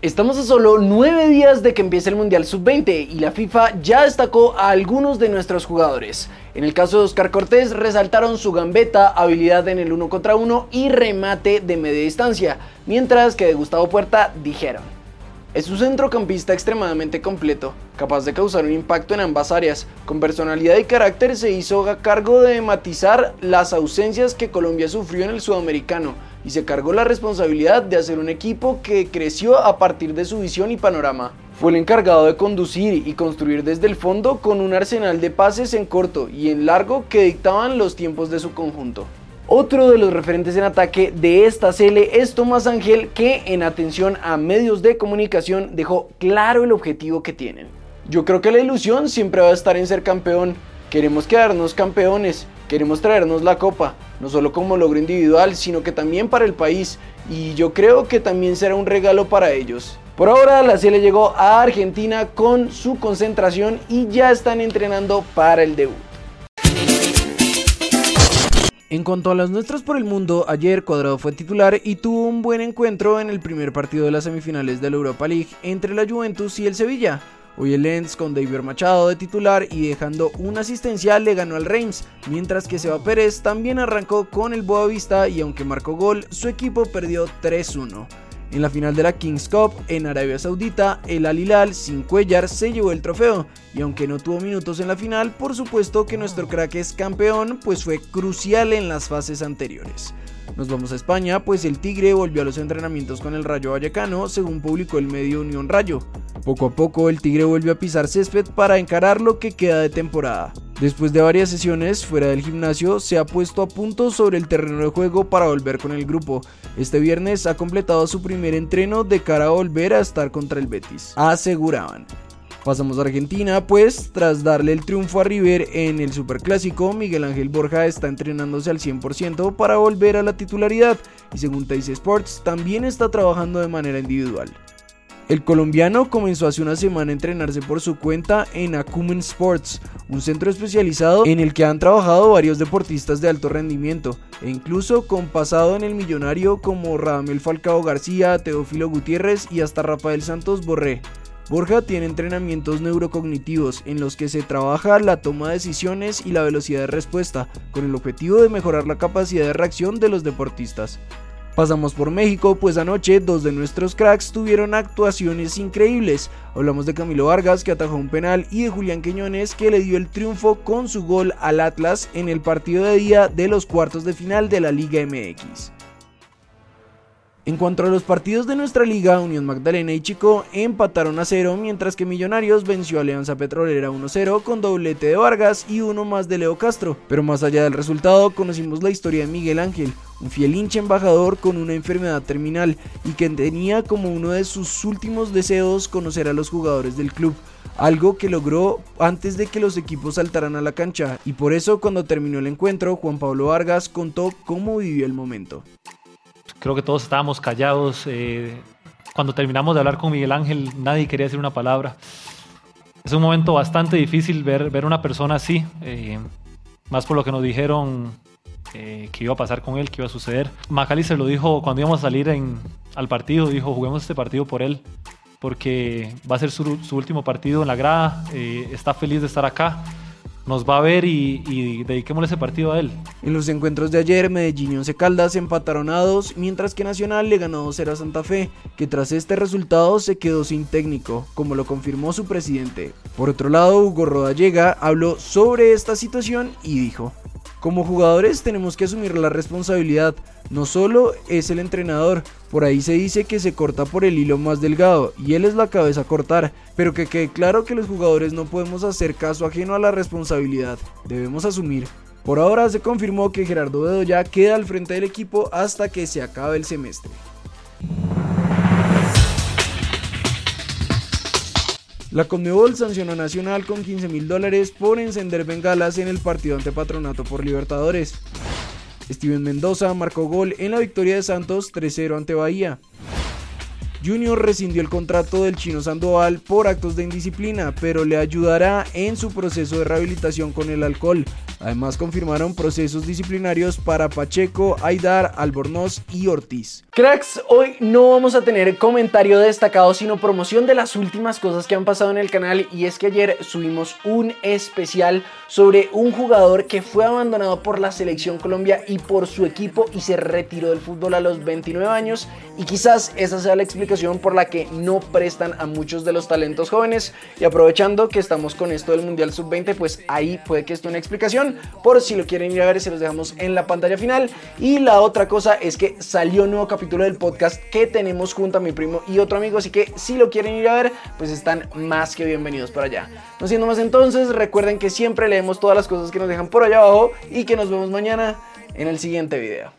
Estamos a solo 9 días de que empiece el Mundial Sub-20 y la FIFA ya destacó a algunos de nuestros jugadores. En el caso de Oscar Cortés resaltaron su gambeta, habilidad en el 1 contra 1 y remate de media distancia, mientras que de Gustavo Puerta dijeron. Es un centrocampista extremadamente completo, capaz de causar un impacto en ambas áreas. Con personalidad y carácter se hizo a cargo de matizar las ausencias que Colombia sufrió en el sudamericano y se cargó la responsabilidad de hacer un equipo que creció a partir de su visión y panorama. Fue el encargado de conducir y construir desde el fondo con un arsenal de pases en corto y en largo que dictaban los tiempos de su conjunto. Otro de los referentes en ataque de esta cele es Tomás Ángel que en atención a medios de comunicación dejó claro el objetivo que tienen. Yo creo que la ilusión siempre va a estar en ser campeón. Queremos quedarnos campeones, queremos traernos la copa, no solo como logro individual, sino que también para el país y yo creo que también será un regalo para ellos. Por ahora la Cele llegó a Argentina con su concentración y ya están entrenando para el debut. En cuanto a las nuestras por el mundo, ayer Cuadrado fue titular y tuvo un buen encuentro en el primer partido de las semifinales de la Europa League entre la Juventus y el Sevilla. Hoy el Lens con David Machado de titular y dejando una asistencia le ganó al Reims, mientras que Seba Pérez también arrancó con el Boavista y aunque marcó gol, su equipo perdió 3-1. En la final de la Kings Cup en Arabia Saudita, el Al Hilal sin Cuellar se llevó el trofeo y aunque no tuvo minutos en la final, por supuesto que nuestro crack es campeón, pues fue crucial en las fases anteriores. Nos vamos a España, pues el Tigre volvió a los entrenamientos con el Rayo Vallecano, según publicó el medio Unión Rayo. Poco a poco el Tigre volvió a pisar césped para encarar lo que queda de temporada. Después de varias sesiones fuera del gimnasio, se ha puesto a punto sobre el terreno de juego para volver con el grupo. Este viernes ha completado su primer entreno de cara a volver a estar contra el Betis, aseguraban. Pasamos a Argentina, pues tras darle el triunfo a River en el Superclásico, Miguel Ángel Borja está entrenándose al 100% para volver a la titularidad y según Teis Sports también está trabajando de manera individual. El colombiano comenzó hace una semana a entrenarse por su cuenta en Acumen Sports, un centro especializado en el que han trabajado varios deportistas de alto rendimiento, e incluso con pasado en el millonario como Radamel Falcao García, Teófilo Gutiérrez y hasta Rafael Santos Borré. Borja tiene entrenamientos neurocognitivos en los que se trabaja la toma de decisiones y la velocidad de respuesta, con el objetivo de mejorar la capacidad de reacción de los deportistas. Pasamos por México, pues anoche dos de nuestros cracks tuvieron actuaciones increíbles. Hablamos de Camilo Vargas que atajó un penal y de Julián Quiñones que le dio el triunfo con su gol al Atlas en el partido de día de los cuartos de final de la Liga MX. En cuanto a los partidos de nuestra liga, Unión Magdalena y Chico empataron a cero, mientras que Millonarios venció a Alianza Petrolera 1-0 con doblete de Vargas y uno más de Leo Castro. Pero más allá del resultado, conocimos la historia de Miguel Ángel, un fiel hincha embajador con una enfermedad terminal y que tenía como uno de sus últimos deseos conocer a los jugadores del club algo que logró antes de que los equipos saltaran a la cancha y por eso cuando terminó el encuentro Juan Pablo Vargas contó cómo vivió el momento. Creo que todos estábamos callados. Eh, cuando terminamos de hablar con Miguel Ángel, nadie quería decir una palabra. Es un momento bastante difícil ver, ver una persona así, eh, más por lo que nos dijeron eh, que iba a pasar con él, que iba a suceder. Macali se lo dijo cuando íbamos a salir en, al partido, dijo, juguemos este partido por él, porque va a ser su, su último partido en la grada, está feliz de estar acá nos va a ver y, y dediquémosle ese partido a él. En los encuentros de ayer, Medellín y Once Caldas empataron a dos, mientras que Nacional le ganó 2-0 a Santa Fe, que tras este resultado se quedó sin técnico, como lo confirmó su presidente. Por otro lado, Hugo Rodallega habló sobre esta situación y dijo: como jugadores tenemos que asumir la responsabilidad. No solo es el entrenador, por ahí se dice que se corta por el hilo más delgado y él es la cabeza a cortar, pero que quede claro que los jugadores no podemos hacer caso ajeno a la responsabilidad, debemos asumir. Por ahora se confirmó que Gerardo Bedoya queda al frente del equipo hasta que se acabe el semestre. La Conmebol sancionó a Nacional con 15 mil dólares por encender bengalas en el partido ante Patronato por Libertadores. Steven Mendoza marcó gol en la victoria de Santos 3-0 ante Bahía. Junior rescindió el contrato del chino Sandoval por actos de indisciplina, pero le ayudará en su proceso de rehabilitación con el alcohol. Además confirmaron procesos disciplinarios para Pacheco, Aidar, Albornoz y Ortiz. Cracks, hoy no vamos a tener comentario destacado, sino promoción de las últimas cosas que han pasado en el canal y es que ayer subimos un especial sobre un jugador que fue abandonado por la selección Colombia y por su equipo y se retiró del fútbol a los 29 años y quizás esa sea la por la que no prestan a muchos de los talentos jóvenes. Y aprovechando que estamos con esto del Mundial Sub-20 pues ahí puede que esté una explicación. Por si lo quieren ir a ver se los dejamos en la pantalla final. Y la otra cosa es que salió un nuevo capítulo del podcast que tenemos junto a mi primo y otro amigo. Así que si lo quieren ir a ver pues están más que bienvenidos para allá. No siendo más entonces recuerden que siempre leemos todas las cosas que nos dejan por allá abajo y que nos vemos mañana en el siguiente video